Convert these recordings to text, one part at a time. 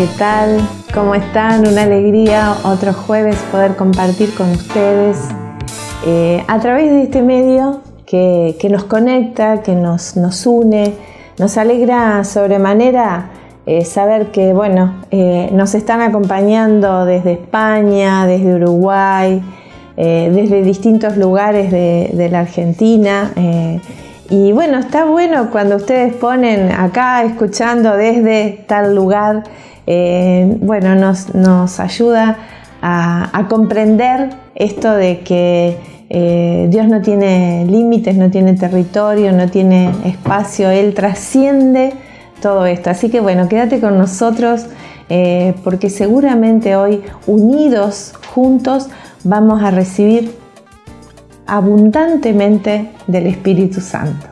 ¿qué tal? ¿Cómo están? Una alegría otro jueves poder compartir con ustedes eh, a través de este medio que, nos conecta, que nos, nos, une. Nos alegra sobremanera eh, saber que, bueno, eh, nos están acompañando desde España, desde Uruguay, desde distintos lugares de la Argentina. Y bueno, está bueno cuando ustedes ponen acá escuchando desde tal lugar, eh, bueno, nos, ayuda a, comprender esto de que eh, Dios no tiene límites, no tiene territorio, no tiene espacio, Él trasciende todo esto. Así que bueno, quédate con nosotros eh, porque seguramente hoy, unidos, juntos, vamos a recibir abundantemente del Espíritu Santo.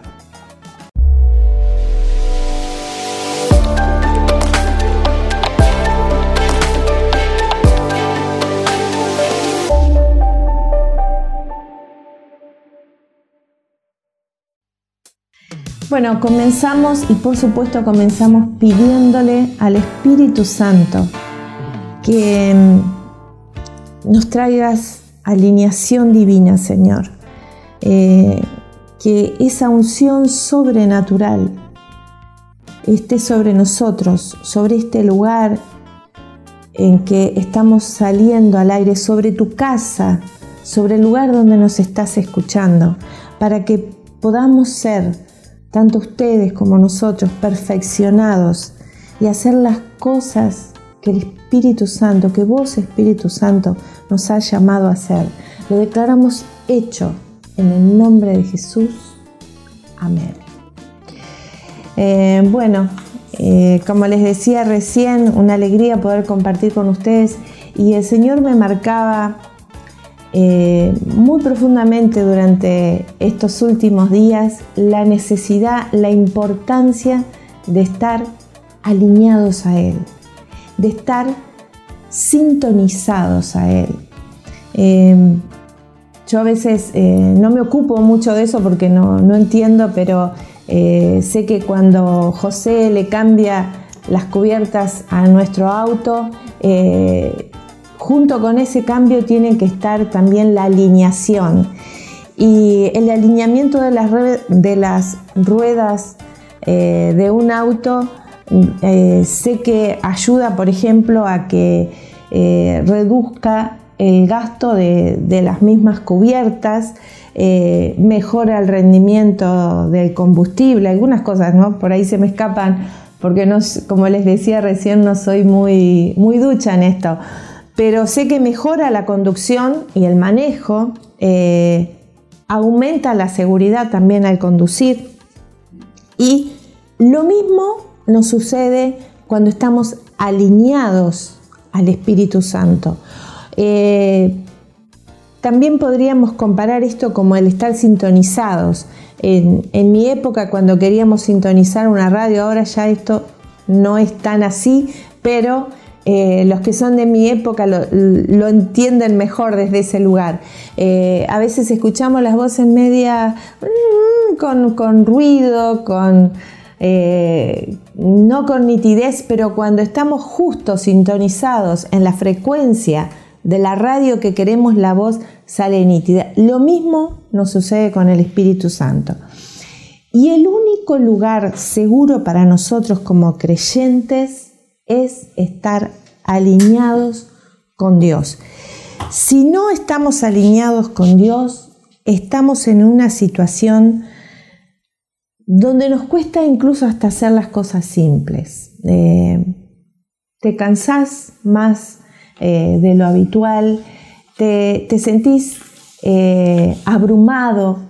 Bueno, comenzamos y por supuesto comenzamos pidiéndole al Espíritu Santo que mm, nos traigas alineación divina, Señor. Eh, que esa unción sobrenatural esté sobre nosotros, sobre este lugar en que estamos saliendo al aire, sobre tu casa, sobre el lugar donde nos estás escuchando, para que podamos ser, tanto ustedes como nosotros, perfeccionados y hacer las cosas que el Espíritu Santo, que vos Espíritu Santo nos ha llamado a hacer. Lo declaramos hecho en el nombre de Jesús. Amén. Eh, bueno, eh, como les decía recién, una alegría poder compartir con ustedes y el Señor me marcaba eh, muy profundamente durante estos últimos días la necesidad, la importancia de estar alineados a Él, de estar sintonizados a Él. Em, yo a veces eh, no me ocupo mucho de eso porque no, entiendo, pero eh, sé que cuando José le cambia las cubiertas a nuestro auto, junto con ese cambio tiene que estar también la alineación. Y el alineamiento de las, ruedas de un auto sé que ayuda, por ejemplo, a que reduzca el gasto de, las mismas cubiertas, eh, mejora el rendimiento del combustible, algunas cosas, ¿no? Por ahí se me escapan porque no, como les decía recién, no soy muy, muy ducha en esto, pero sé que mejora la conducción y el manejo, eh, aumenta la seguridad también al conducir y lo mismo nos sucede cuando estamos alineados al Espíritu Santo. Eh, también podríamos comparar esto como el estar sintonizados. En, mi época, cuando queríamos sintonizar una radio, ahora ya esto no es tan así, pero eh, los que son de mi época lo, entienden mejor desde ese lugar. Eh, a veces escuchamos las voces media mm, con, ruido, con, no con nitidez, pero cuando estamos justo sintonizados en la frecuencia de la radio que queremos la voz sale nítida. Lo mismo nos sucede con el Espíritu Santo. Y el único lugar seguro para nosotros como creyentes es estar alineados con Dios. Si no estamos alineados con Dios, estamos en una situación donde nos cuesta incluso hasta hacer las cosas simples. Eh, te cansás más eh, de lo habitual, te, sentís eh, abrumado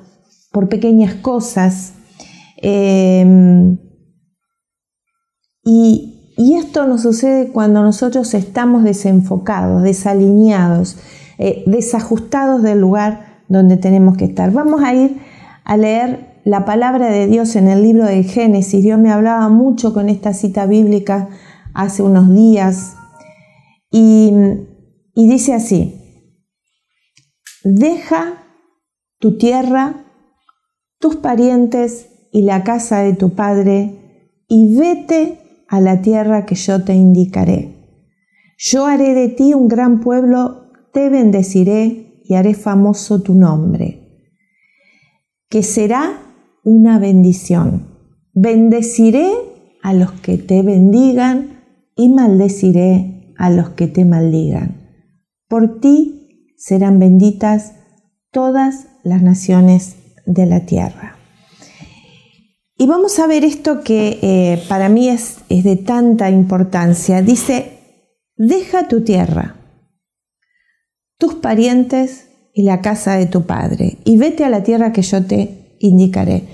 por pequeñas cosas. Em, y, esto nos sucede cuando nosotros estamos desenfocados, desalineados, eh, desajustados del lugar donde tenemos que estar. Vamos a ir a leer la palabra de Dios en el libro de Génesis. Dios me hablaba mucho con esta cita bíblica hace unos días y, dice así, deja tu tierra, tus parientes y la casa de tu padre y vete a la tierra que yo te indicaré. Yo haré de ti un gran pueblo, te bendeciré y haré famoso tu nombre, que será una bendición. Bendeciré a los que te bendigan y maldeciré a los que te maldigan. Por ti serán benditas todas las naciones de la tierra. Y vamos a ver esto que eh, para mí es, de tanta importancia. Dice, deja tu tierra, tus parientes y la casa de tu padre, y vete a la tierra que yo te indicaré.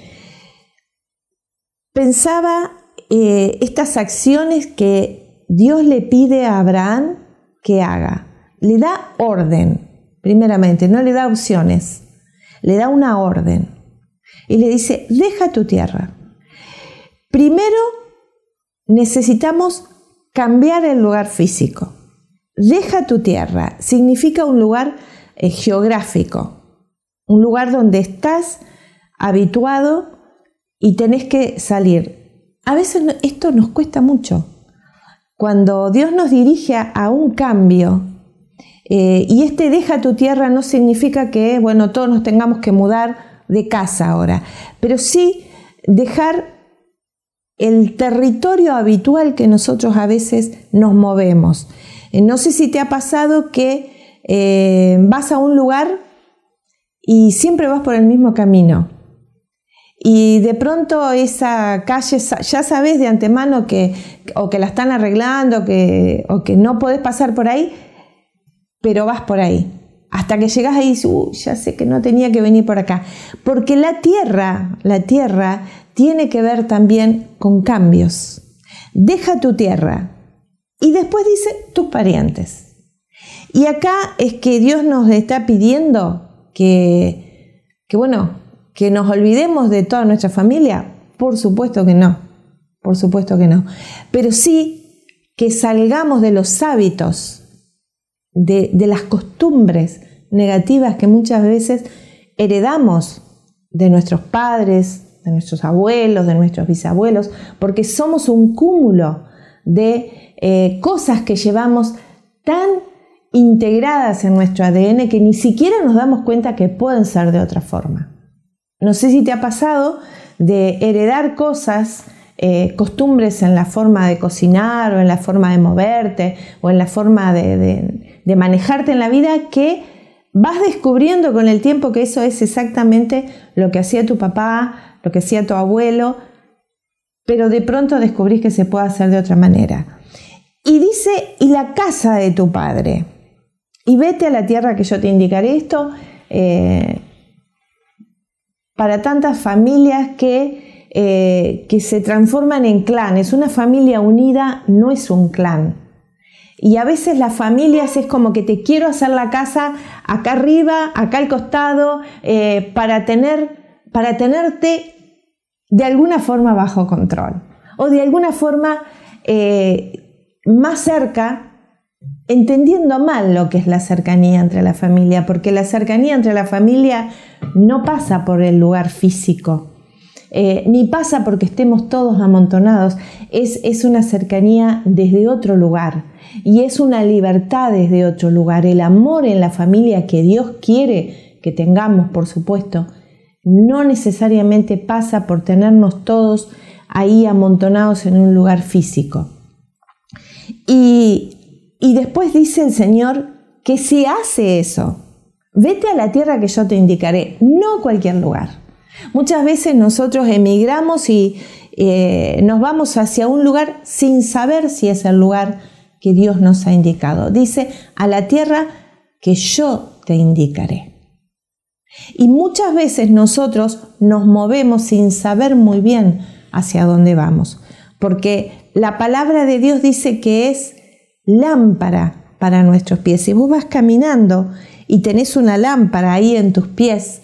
Pensaba eh, estas acciones que Dios le pide a Abraham que haga. Le da orden, primeramente, no le da opciones, le da una orden. Y le dice, deja tu tierra. Primero, necesitamos cambiar el lugar físico. Deja tu tierra significa un lugar eh, geográfico, un lugar donde estás habituado y tenés que salir. A veces esto nos cuesta mucho. Cuando Dios nos dirige a un cambio, eh, y este deja tu tierra no significa que, bueno, todos nos tengamos que mudar de casa ahora, pero sí dejar el territorio habitual que nosotros a veces nos movemos. Eh, no sé si te ha pasado que eh, vas a un lugar y siempre vas por el mismo camino. Y de pronto esa calle, ya sabes de antemano que o que la están arreglando que, o que no podés pasar por ahí, pero vas por ahí. Hasta que llegas ahí y dices, ya sé que no tenía que venir por acá. Porque la tierra, la tierra tiene que ver también con cambios. Deja tu tierra. Y después dice tus parientes. Y acá es que Dios nos está pidiendo que, que bueno, que nos olvidemos de toda nuestra familia. Por supuesto que no. Por supuesto que no. Pero sí que salgamos de los hábitos de, las costumbres negativas que muchas veces heredamos de nuestros padres, de nuestros abuelos, de nuestros bisabuelos, porque somos un cúmulo de eh, cosas que llevamos tan integradas en nuestro ADN que ni siquiera nos damos cuenta que pueden ser de otra forma. No sé si te ha pasado de heredar cosas eh, costumbres en la forma de cocinar o en la forma de moverte o en la forma de, manejarte en la vida que vas descubriendo con el tiempo que eso es exactamente lo que hacía tu papá, lo que hacía tu abuelo, pero de pronto descubrís que se puede hacer de otra manera. Y dice, y la casa de tu padre, y vete a la tierra que yo te indicaré esto, eh, para tantas familias que eh, que se transforman en clanes. Una familia unida no es un clan. Y a veces las familias es como que te quiero hacer la casa acá arriba, acá al costado, eh, para, tener, para tenerte de alguna forma bajo control. O de alguna forma eh, más cerca, entendiendo mal lo que es la cercanía entre la familia, porque la cercanía entre la familia no pasa por el lugar físico, eh, ni pasa porque estemos todos amontonados, es, es una cercanía desde otro lugar y es una libertad desde otro lugar. El amor en la familia que Dios quiere que tengamos, por supuesto, no necesariamente pasa por tenernos todos ahí amontonados en un lugar físico. Y, y después dice el Señor que si hace eso, vete a la tierra que yo te indicaré, no cualquier lugar. Muchas veces nosotros emigramos y eh, nos vamos hacia un lugar sin saber si es el lugar que Dios nos ha indicado. Dice, a la tierra que yo te indicaré. Y muchas veces nosotros nos movemos sin saber muy bien hacia dónde vamos, porque la palabra de Dios dice que es lámpara para nuestros pies. Si vos vas caminando y tenés una lámpara ahí en tus pies,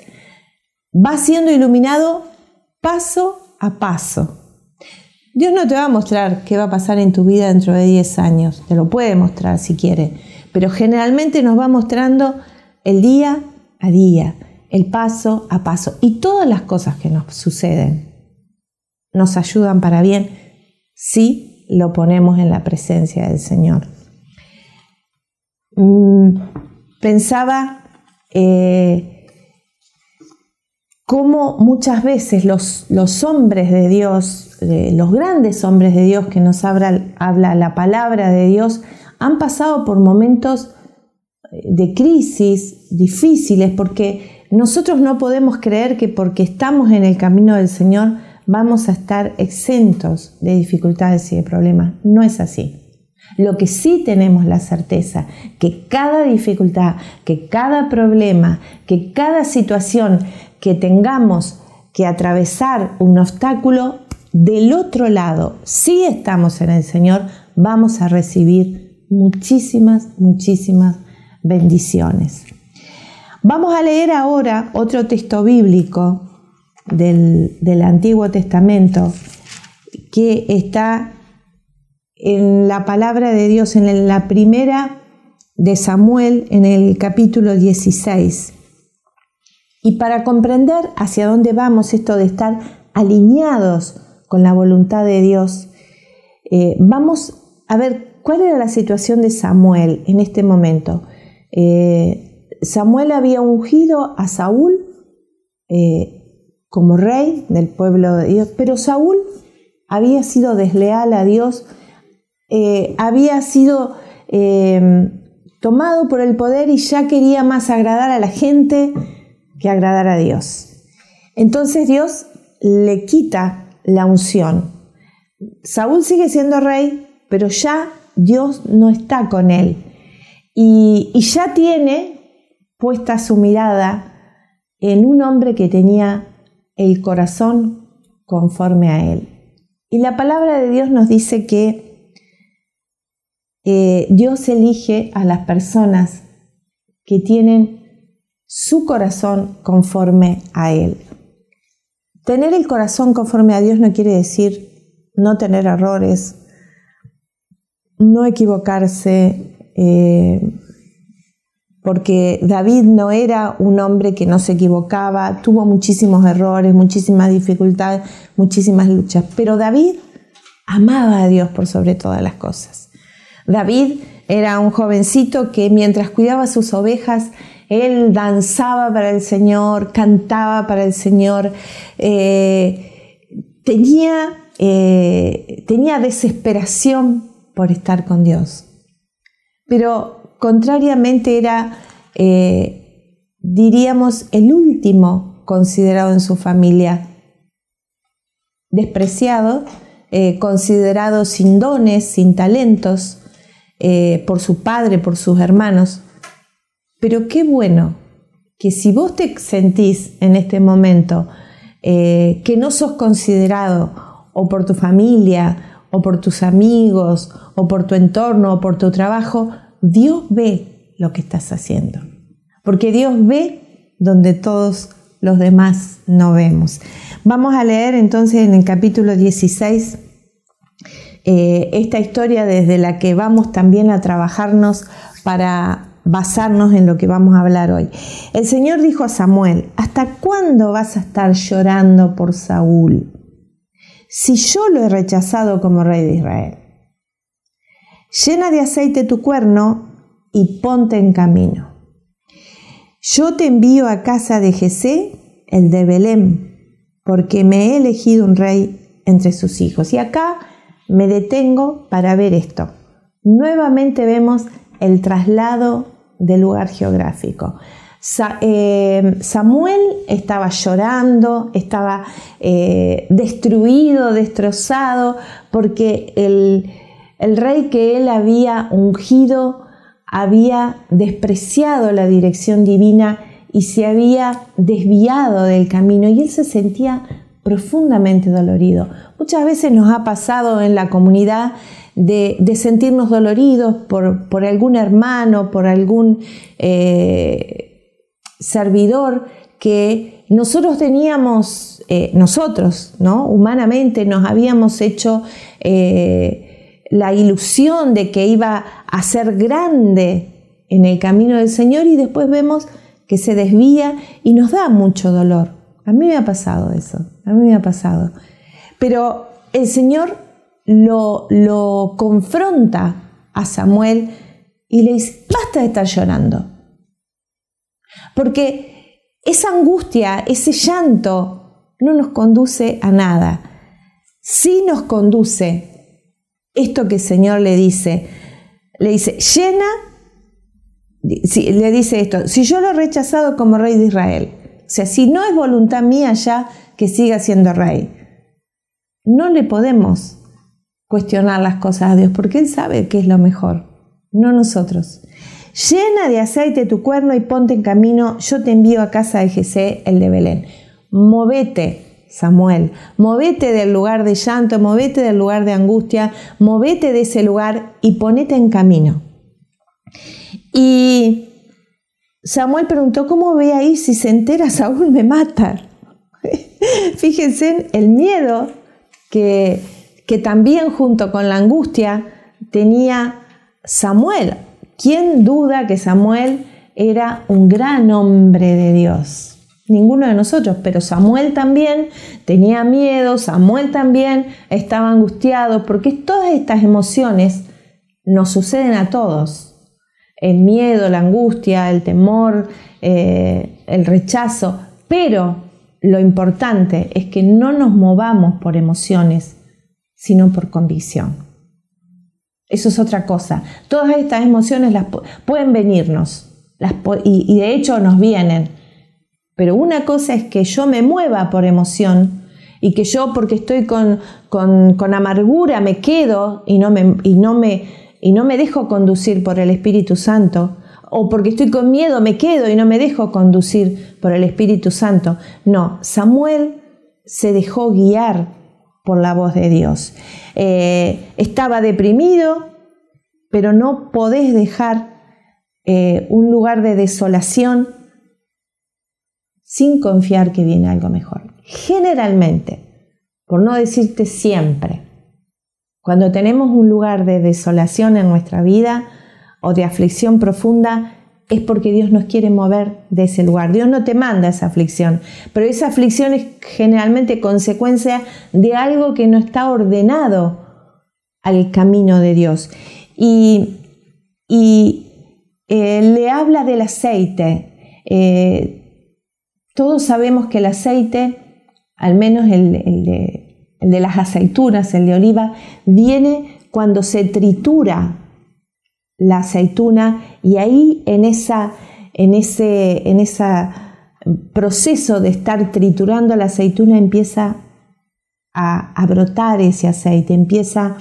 va siendo iluminado paso a paso. Dios no te va a mostrar qué va a pasar en tu vida dentro de 10 años, te lo puede mostrar si quiere, pero generalmente nos va mostrando el día a día, el paso a paso. Y todas las cosas que nos suceden nos ayudan para bien si lo ponemos en la presencia del Señor. Mm, pensaba eh, cómo muchas veces los, los hombres de Dios, los grandes hombres de Dios que nos habla, habla la palabra de Dios, han pasado por momentos de crisis difíciles porque nosotros no podemos creer que porque estamos en el camino del Señor vamos a estar exentos de dificultades y de problemas. No es así. Lo que sí tenemos la certeza, que cada dificultad, que cada problema, que cada situación que tengamos que atravesar un obstáculo, del otro lado, si estamos en el Señor, vamos a recibir muchísimas, muchísimas bendiciones. Vamos a leer ahora otro texto bíblico del, Antiguo Testamento que está en la palabra de Dios, en la primera de Samuel, en el capítulo 16. Y para comprender hacia dónde vamos, esto de estar alineados con la voluntad de Dios, eh, vamos a ver cuál era la situación de Samuel en este momento. Eh, Samuel había ungido a Saúl eh, como rey del pueblo de Dios, pero Saúl había sido desleal a Dios, había sido tomado por el poder y ya quería más agradar a la gente que agradar a Dios. Entonces Dios le quita la unción. Saúl sigue siendo rey, pero ya Dios no está con él. Y, ya tiene puesta su mirada en un hombre que tenía el corazón conforme a Él. Y la palabra de Dios nos dice que eh, Dios elige a las personas que tienen su corazón conforme a Él. Tener el corazón conforme a Dios no quiere decir no tener errores, no equivocarse, eh, porque David no era un hombre que no se equivocaba, tuvo muchísimos errores, muchísimas dificultades, muchísimas luchas, pero David amaba a Dios por sobre todas las cosas. David era un jovencito que mientras cuidaba sus ovejas, él danzaba para el Señor, cantaba para el Señor, eh, tenía, eh, tenía desesperación por estar con Dios. Pero contrariamente era, eh, diríamos, el último considerado en su familia, despreciado, considerado sin dones, sin talentos, por su padre, por sus hermanos. Pero qué bueno que si vos te sentís en este momento que no sos considerado o por tu familia, o por tus amigos, o por tu entorno, o por tu trabajo, Dios ve lo que estás haciendo, porque Dios ve donde todos los demás no vemos. Vamos a leer entonces en el capítulo 16 eh, esta historia desde la que vamos también a trabajarnos para basarnos en lo que vamos a hablar hoy. El Señor dijo a Samuel, ¿hasta cuándo vas a estar llorando por Saúl? Si yo lo he rechazado como rey de Israel. Llena de aceite tu cuerno y ponte en camino. Yo te envío a casa de Jesé, el de Belén, porque me he elegido un rey entre sus hijos. Y acá me detengo para ver esto. Nuevamente vemos el traslado del lugar geográfico. Eh, Samuel estaba llorando, estaba eh, destruido, destrozado, porque el, el rey que él había ungido había despreciado la dirección divina y se había desviado del camino y él se sentía profundamente dolorido. Muchas veces nos ha pasado en la comunidad de, sentirnos doloridos por, algún hermano, por algún eh, servidor que nosotros teníamos, eh, nosotros, ¿no? Humanamente nos habíamos hecho eh, la ilusión de que iba a ser grande en el camino del Señor y después vemos que se desvía y nos da mucho dolor. A mí me ha pasado eso, a mí me ha pasado. Pero el Señor lo, confronta a Samuel y le dice, basta de estar llorando. Porque esa angustia, ese llanto, no nos conduce a nada. Sí nos conduce esto que el Señor le dice. Le dice, llena, le dice esto, si yo lo he rechazado como rey de Israel, o sea, si no es voluntad mía ya que siga siendo rey, no le podemos cuestionar las cosas a Dios porque Él sabe qué es lo mejor, no nosotros. Llena de aceite tu cuerno y ponte en camino, yo te envío a casa de Jesé, el de Belén. Movete, Samuel, movete del lugar de llanto, movete del lugar de angustia, movete de ese lugar y ponete en camino. Y Samuel preguntó, ¿cómo voy a ir si se entera Saúl me mata? Fíjense el miedo que, que también junto con la angustia tenía Samuel. ¿Quién duda que Samuel era un gran hombre de Dios? Ninguno de nosotros, pero Samuel también tenía miedo, Samuel también estaba angustiado, porque todas estas emociones nos suceden a todos. El miedo, la angustia, el temor, eh, el rechazo, pero lo importante es que no nos movamos por emociones, sino por convicción. Eso es otra cosa. Todas estas emociones las pueden venirnos y, de hecho nos vienen. Pero una cosa es que yo me mueva por emoción y que yo porque estoy con, con, amargura me quedo y no me, y, no me, y no me dejo conducir por el Espíritu Santo o porque estoy con miedo me quedo y no me dejo conducir por el Espíritu Santo. No, Samuel se dejó guiar por la voz de Dios. Eh, estaba deprimido, pero no podés dejar eh, un lugar de desolación sin confiar que viene algo mejor. Generalmente, por no decirte siempre, cuando tenemos un lugar de desolación en nuestra vida, o de aflicción profunda, es porque Dios nos quiere mover de ese lugar. Dios no te manda esa aflicción, pero esa aflicción es generalmente consecuencia de algo que no está ordenado al camino de Dios. Y, eh, le habla del aceite. Eh, todos sabemos que el aceite, al menos el, de, el de las aceitunas, el de oliva, viene cuando se tritura la aceituna y ahí en, esa, en ese en proceso de estar triturando la aceituna empieza a, a brotar ese aceite, empieza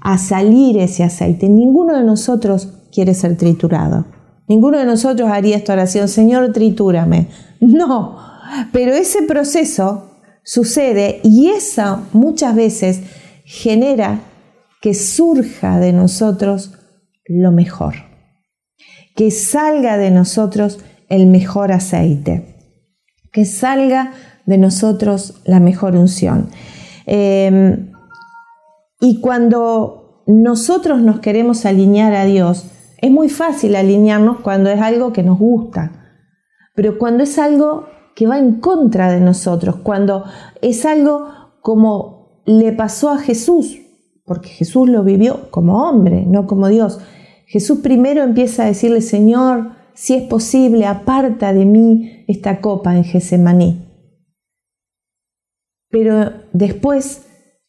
a salir ese aceite. Ninguno de nosotros quiere ser triturado. Ninguno de nosotros haría esta oración, Señor, tritúrame. No, pero ese proceso sucede y eso muchas veces genera que surja de nosotros lo mejor. Que salga de nosotros el mejor aceite. Que salga de nosotros la mejor unción. Em, y cuando nosotros nos queremos alinear a Dios, es muy fácil alinearnos cuando es algo que nos gusta. Pero cuando es algo que va en contra de nosotros, cuando es algo como le pasó a Jesús, porque Jesús lo vivió como hombre, no como Dios. Jesús primero empieza a decirle, Señor, si es posible, aparta de mí esta copa en Gesemaní. Pero después,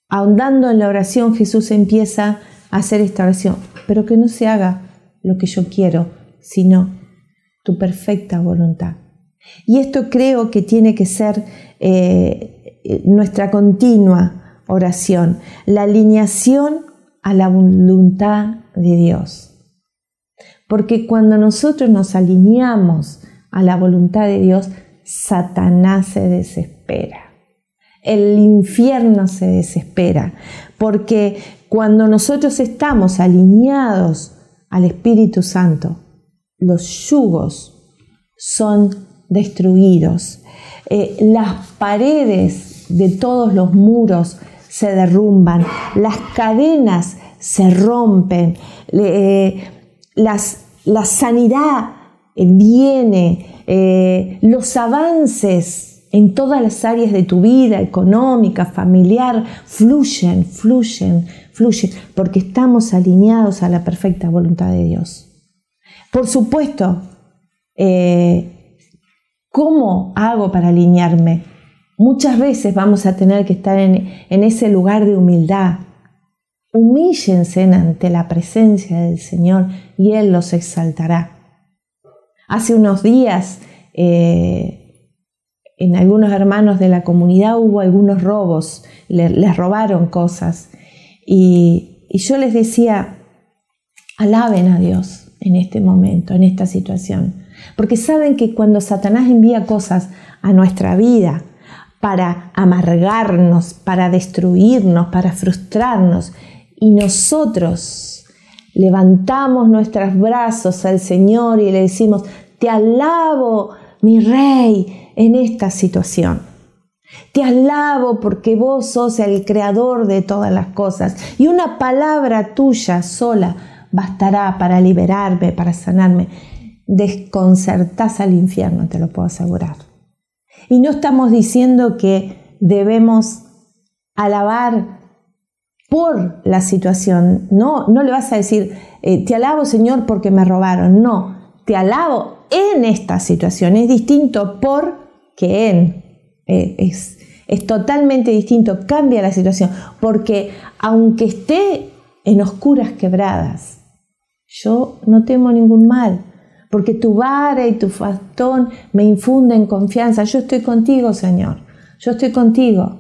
ahondando en la oración, Jesús empieza a hacer esta oración, pero que no se haga lo que yo quiero, sino tu perfecta voluntad. Y esto creo que tiene que ser eh, nuestra continua oración, la alineación a la voluntad de Dios. Porque cuando nosotros nos alineamos a la voluntad de Dios, Satanás se desespera. El infierno se desespera. Porque cuando nosotros estamos alineados al Espíritu Santo, los yugos son destruidos. Eh, las paredes de todos los muros se derrumban, las cadenas se rompen, eh, la sanidad viene, eh, los avances en todas las áreas de tu vida, económica, familiar, fluyen, fluyen, fluyen, porque estamos alineados a la perfecta voluntad de Dios. Por supuesto, eh, ¿cómo hago para alinearme? Muchas veces vamos a tener que estar en, ese lugar de humildad. Humíllense ante la presencia del Señor y Él los exaltará. Hace unos días eh, en algunos hermanos de la comunidad hubo algunos robos, les, robaron cosas. Y, y yo les decía, alaben a Dios en este momento, en esta situación. Porque saben que cuando Satanás envía cosas a nuestra vida para amargarnos, para destruirnos, para frustrarnos, y nosotros levantamos nuestros brazos al Señor y le decimos, te alabo, mi rey, en esta situación. Te alabo porque vos sos el creador de todas las cosas y una palabra tuya sola bastará para liberarme, para sanarme. Desconcertás al infierno, te lo puedo asegurar. Y no estamos diciendo que debemos alabar por la situación. No, no le vas a decir, eh, te alabo Señor porque me robaron. No, te alabo en esta situación. Es distinto por que en. Eh, es, es totalmente distinto, cambia la situación, porque aunque esté en oscuras quebradas, yo no temo ningún mal, porque tu vara y tu bastón me infunden confianza. Yo estoy contigo, Señor. Yo estoy contigo.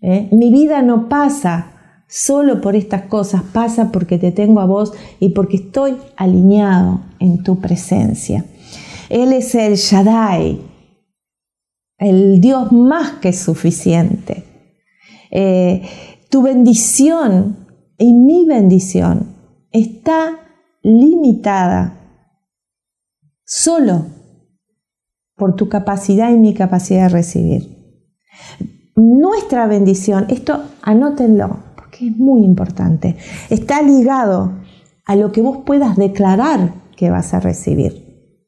¿eh? Mi vida no pasa solo por estas cosas, pasa porque te tengo a vos y porque estoy alineado en tu presencia. Él es el Shaddai, el Dios más que suficiente. Eh, tu bendición y mi bendición está limitada solo por tu capacidad y mi capacidad de recibir. Nuestra bendición, esto anótenlo, porque es muy importante, está ligado a lo que vos puedas declarar que vas a recibir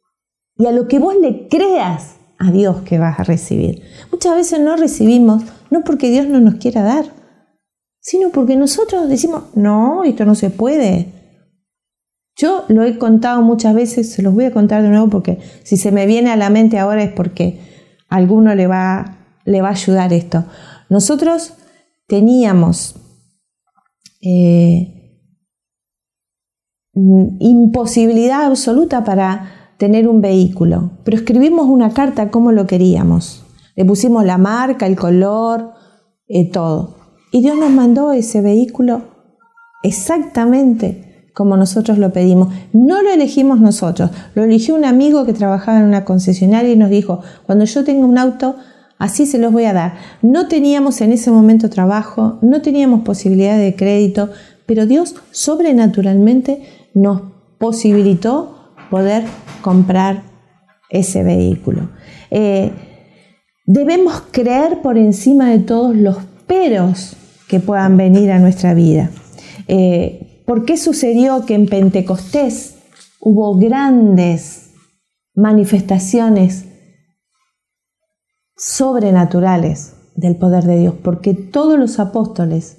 y a lo que vos le creas a Dios que vas a recibir. Muchas veces no recibimos, no porque Dios no nos quiera dar, sino porque nosotros decimos, no, esto no se puede. Yo lo he contado muchas veces, se los voy a contar de nuevo porque si se me viene a la mente ahora es porque a alguno le va, le va a ayudar esto. Nosotros teníamos eh, imposibilidad absoluta para tener un vehículo, pero escribimos una carta como lo queríamos. Le pusimos la marca, el color, eh, todo. Y Dios nos mandó ese vehículo exactamente como nosotros lo pedimos. No lo elegimos nosotros, lo eligió un amigo que trabajaba en una concesionaria y nos dijo, cuando yo tenga un auto, así se los voy a dar. No teníamos en ese momento trabajo, no teníamos posibilidad de crédito, pero Dios sobrenaturalmente nos posibilitó poder comprar ese vehículo. Eh, debemos creer por encima de todos los peros que puedan venir a nuestra vida. Eh, ¿Por qué sucedió que en Pentecostés hubo grandes manifestaciones sobrenaturales del poder de Dios? Porque todos los apóstoles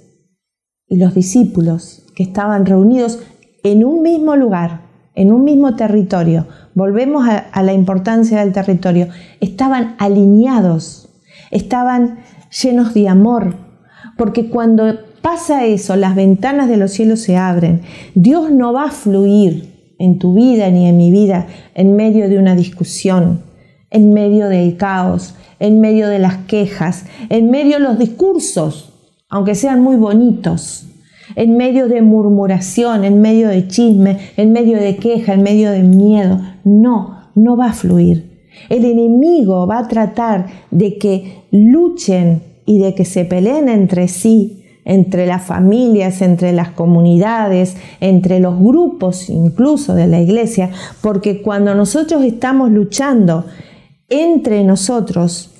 y los discípulos que estaban reunidos en un mismo lugar, en un mismo territorio, volvemos a, la importancia del territorio, estaban alineados, estaban llenos de amor, porque cuando pasa eso, las ventanas de los cielos se abren, Dios no va a fluir en tu vida ni en mi vida en medio de una discusión, en medio del caos, en medio de las quejas, en medio de los discursos, aunque sean muy bonitos en medio de murmuración, en medio de chisme, en medio de queja, en medio de miedo. No, no va a fluir. El enemigo va a tratar de que luchen y de que se peleen entre sí, entre las familias, entre las comunidades, entre los grupos incluso de la iglesia, porque cuando nosotros estamos luchando entre nosotros,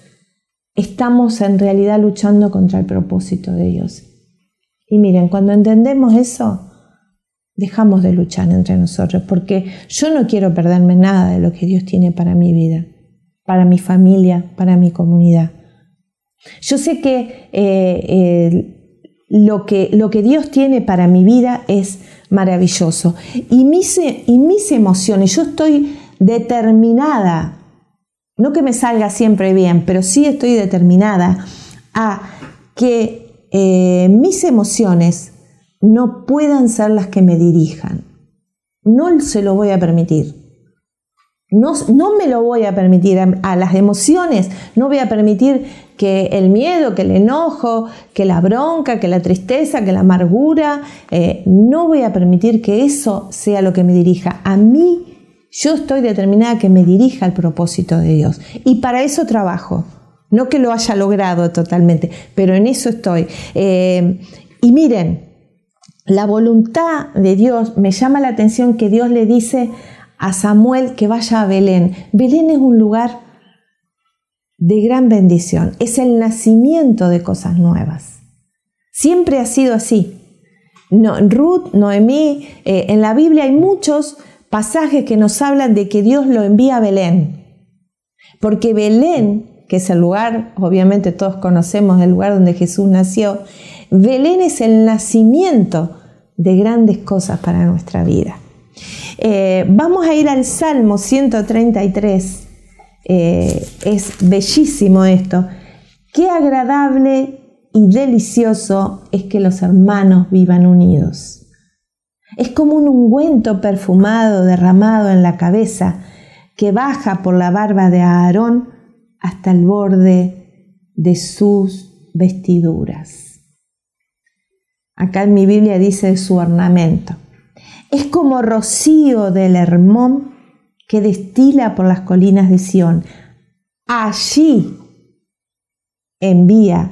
estamos en realidad luchando contra el propósito de Dios. Y miren, cuando entendemos eso, dejamos de luchar entre nosotros, porque yo no quiero perderme nada de lo que Dios tiene para mi vida, para mi familia, para mi comunidad. Yo sé que, eh, lo que lo que Dios tiene para mi vida es maravilloso. Y mis, y mis emociones, yo estoy determinada, no que me salga siempre bien, pero sí estoy determinada a que eh, mis emociones no puedan ser las que me dirijan. No se lo voy a permitir. No, no, me lo voy a permitir a, las emociones, no voy a permitir que el miedo, que el enojo, que la bronca, que la tristeza, que la amargura, eh, no voy a permitir que eso sea lo que me dirija. A mí, yo estoy determinada que me dirija al propósito de Dios. Y para eso trabajo. No que lo haya logrado totalmente, pero en eso estoy. Eh, y miren, la voluntad de Dios, me llama la atención que Dios le dice a Samuel que vaya a Belén. Belén es un lugar de gran bendición, es el nacimiento de cosas nuevas. Siempre ha sido así. No, Ruth, Noemí, eh, en la Biblia hay muchos pasajes que nos hablan de que Dios lo envía a Belén. Porque Belén, que es el lugar, obviamente todos conocemos el lugar donde Jesús nació, Belén es el nacimiento de grandes cosas para nuestra vida. Eh, vamos a ir al Salmo 133. Eh, es bellísimo esto. Qué agradable y delicioso es que los hermanos vivan unidos. Es como un ungüento perfumado derramado en la cabeza que baja por la barba de Aarón hasta el borde de sus vestiduras. Acá en mi Biblia dice su ornamento. Es como rocío del Hermón que destila por las colinas de Sión. Allí envía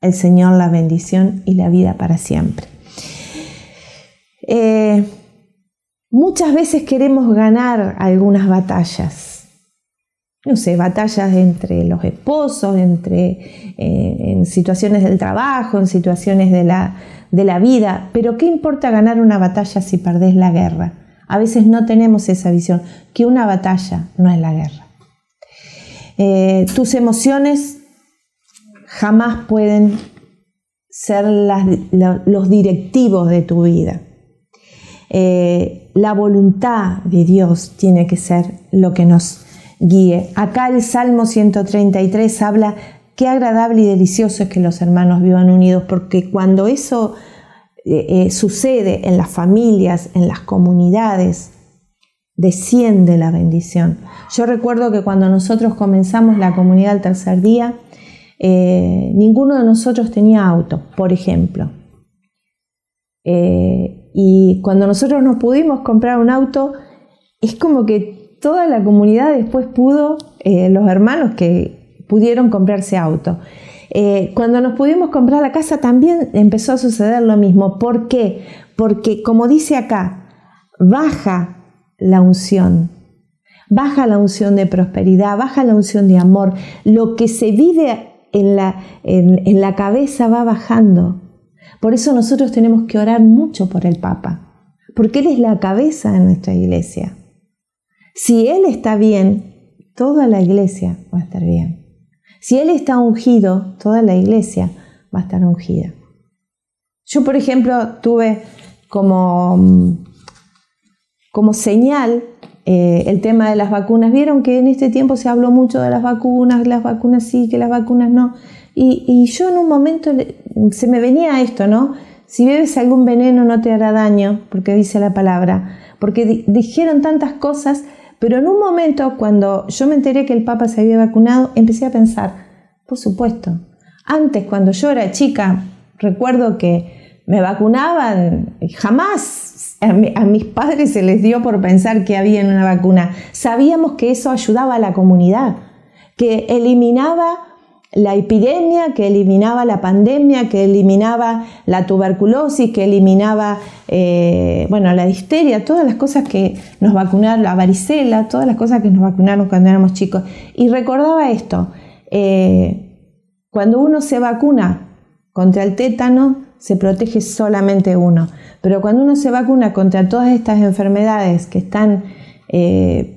el Señor la bendición y la vida para siempre. Eh, muchas veces queremos ganar algunas batallas. No sé, batallas entre los esposos, entre eh, en situaciones del trabajo, en situaciones de la, de la vida, pero ¿qué importa ganar una batalla si perdés la guerra? A veces no tenemos esa visión, que una batalla no es la guerra. Eh, tus emociones jamás pueden ser los directivos de tu vida. Eh, la voluntad de Dios tiene que ser lo que nos guíe. Acá el Salmo 133 habla Qué agradable y delicioso es que los hermanos vivan unidos, porque cuando eso eh, eh, sucede en las familias, en las comunidades, desciende la bendición. Yo recuerdo que cuando nosotros comenzamos la comunidad al tercer día, eh, ninguno de nosotros tenía auto, por ejemplo. y cuando nosotros nos pudimos comprar un auto, es como que toda la comunidad después pudo, los hermanos que, pudieron comprarse auto. Eh, cuando nos pudimos comprar la casa también empezó a suceder lo mismo. ¿Por qué? Porque como dice acá, baja la unción, baja la unción de prosperidad, baja la unción de amor. Lo que se vive en la, en la cabeza va bajando. Por eso nosotros tenemos que orar mucho por el Papa, porque Él es la cabeza de nuestra iglesia. Si Él está bien, toda la iglesia va a estar bien. Si Él está ungido, toda la iglesia va a estar ungida. Yo, por ejemplo, tuve como, como señal eh, el tema de las vacunas. Vieron que en este tiempo se habló mucho de las vacunas, las vacunas sí, que las vacunas no. Y, yo en un momento se me venía esto, ¿no? Si bebes algún veneno no te hará daño, porque dice la palabra. Porque dijeron tantas cosas pero en un momento, cuando yo me enteré que el Papa se había vacunado, empecé a pensar, por supuesto, antes cuando yo era chica, recuerdo que me vacunaban, jamás a, a mis padres se les dio por pensar que había una vacuna. Sabíamos que eso ayudaba a la comunidad, que eliminaba la epidemia que eliminaba la pandemia, que eliminaba la tuberculosis, que eliminaba eh, bueno, la disteria, todas las cosas que nos vacunaron, la varicela, todas las cosas que nos vacunaron cuando éramos chicos. Y recordaba esto, eh, cuando uno se vacuna contra el tétano, se protege solamente uno. Pero cuando uno se vacuna contra todas estas enfermedades que están eh,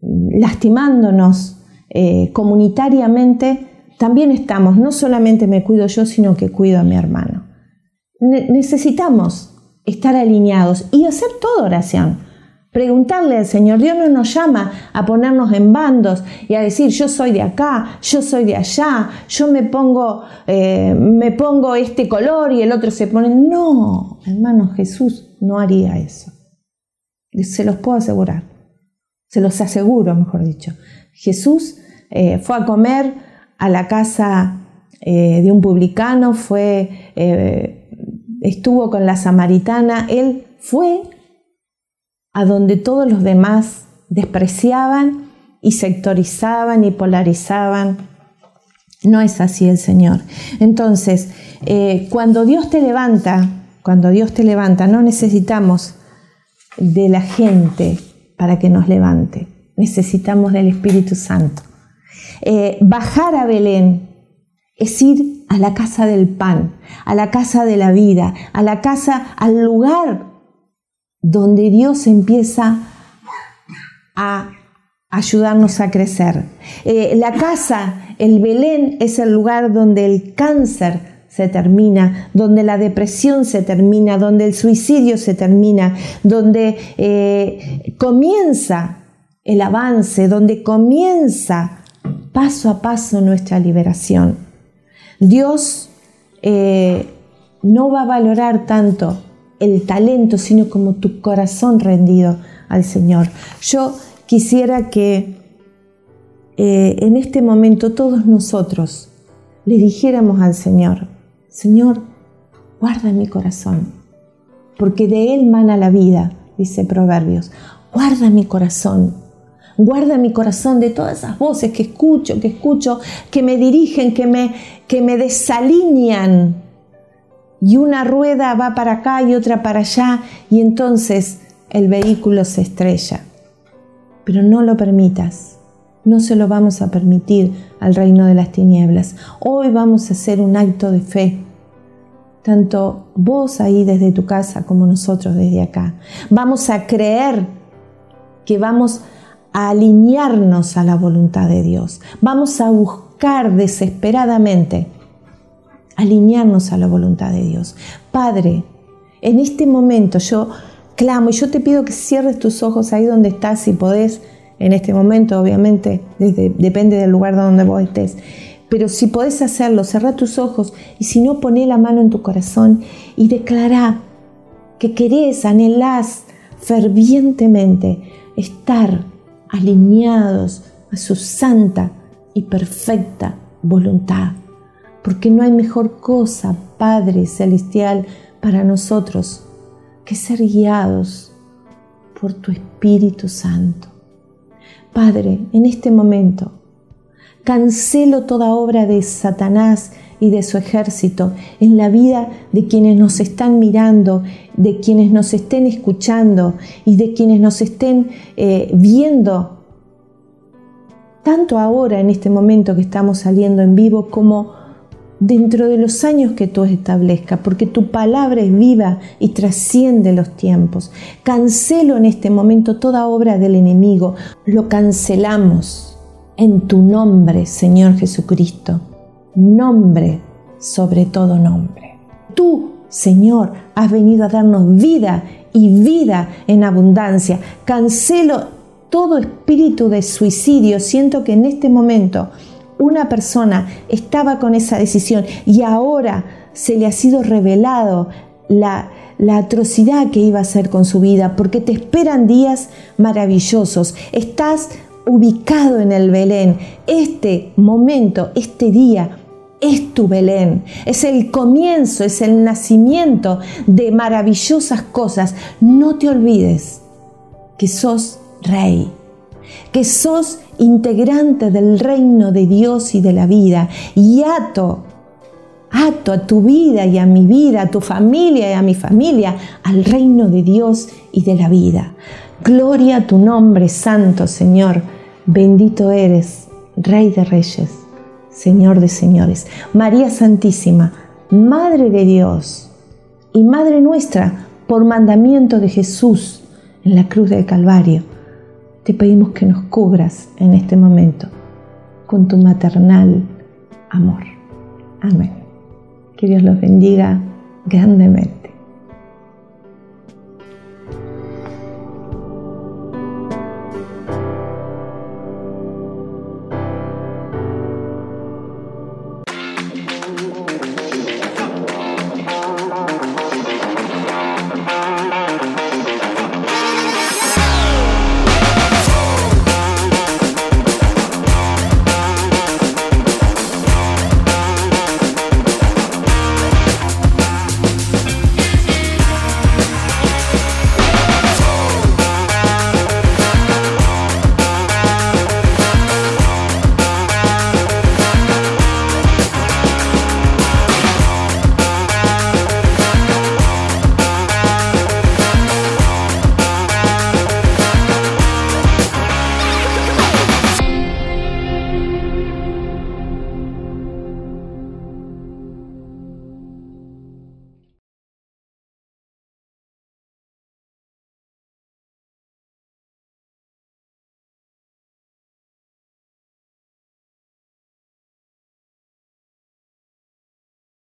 lastimándonos comunitariamente, también estamos, no solamente me cuido yo, sino que cuido a mi hermano. necesitamos estar alineados y hacer toda oración. Preguntarle al Señor, Dios no nos llama a ponernos en bandos y a decir yo soy de acá, yo soy de allá, yo me pongo, eh, me pongo este color y el otro se pone. No, hermano, Jesús no haría eso. Se los puedo asegurar, se los aseguro, mejor dicho. Jesús eh, fue a comer a la casa eh, de un publicano, fue estuvo con la samaritana, él fue a donde todos los demás despreciaban y sectorizaban y polarizaban. No es así el Señor. Entonces, eh, cuando Dios te levanta, cuando Dios te levanta, no necesitamos de la gente para que nos levante, necesitamos del Espíritu Santo. Eh, bajar a Belén es ir a la casa del pan, a la casa de la vida, a la casa, al lugar donde Dios empieza a ayudarnos a crecer. Eh, la casa, el Belén, es el lugar donde el cáncer se termina, donde la depresión se termina, donde el suicidio se termina, donde eh, comienza el avance, donde comienza paso a paso nuestra liberación. Dios eh, no va a valorar tanto el talento, sino como tu corazón rendido al Señor. Yo quisiera que eh, en este momento todos nosotros le dijéramos al Señor, Señor, guarda mi corazón, porque de Él mana la vida, dice Proverbios, guarda mi corazón, Guarda mi corazón de todas esas voces que escucho, que escucho, que me dirigen, que me, que me desalinean. Y una rueda va para acá y otra para allá y entonces el vehículo se estrella. Pero no lo permitas. No se lo vamos a permitir al reino de las tinieblas. Hoy vamos a hacer un acto de fe. Tanto vos ahí desde tu casa como nosotros desde acá. Vamos a creer que vamos a alinearnos a la voluntad de Dios. Vamos a buscar desesperadamente alinearnos a la voluntad de Dios. Padre, en este momento yo clamo y yo te pido que cierres tus ojos ahí donde estás, si podés, en este momento, obviamente, depende del lugar donde vos estés. Pero si podés hacerlo, cerra tus ojos y si no, poné la mano en tu corazón y declara que querés, anhelás fervientemente estar alineados a su santa y perfecta voluntad. Porque no hay mejor cosa, Padre Celestial, para nosotros que ser guiados por tu Espíritu Santo. Padre, en este momento, cancelo toda obra de Satanás y de su ejército en la vida de quienes nos están mirando, de quienes nos estén escuchando y de quienes nos estén eh, viendo, tanto ahora en este momento que estamos saliendo en vivo como dentro de los años que tú establezcas, porque tu palabra es viva y trasciende los tiempos. Cancelo en este momento toda obra del enemigo, lo cancelamos en tu nombre, Señor Jesucristo nombre sobre todo nombre. Tú, Señor, has venido a darnos vida y vida en abundancia. Cancelo todo espíritu de suicidio. Siento que en este momento una persona estaba con esa decisión y ahora se le ha sido revelado la, atrocidad que iba a hacer con su vida, porque te esperan días maravillosos. Estás ubicado en el Belén. Este momento, este día, es tu Belén, es el comienzo, es el nacimiento de maravillosas cosas. No te olvides que sos rey, que sos integrante del reino de Dios y de la vida y ato, ato a tu vida y a mi vida, a tu familia y a mi familia, al reino de Dios y de la vida. Gloria a tu nombre, Santo Señor, bendito eres, Rey de Reyes Señor de señores, María Santísima, Madre de Dios y Madre nuestra, por mandamiento de Jesús en la cruz del Calvario, te pedimos que nos cubras en este momento con tu maternal, amor. Amén. Que Dios los bendiga grandemente.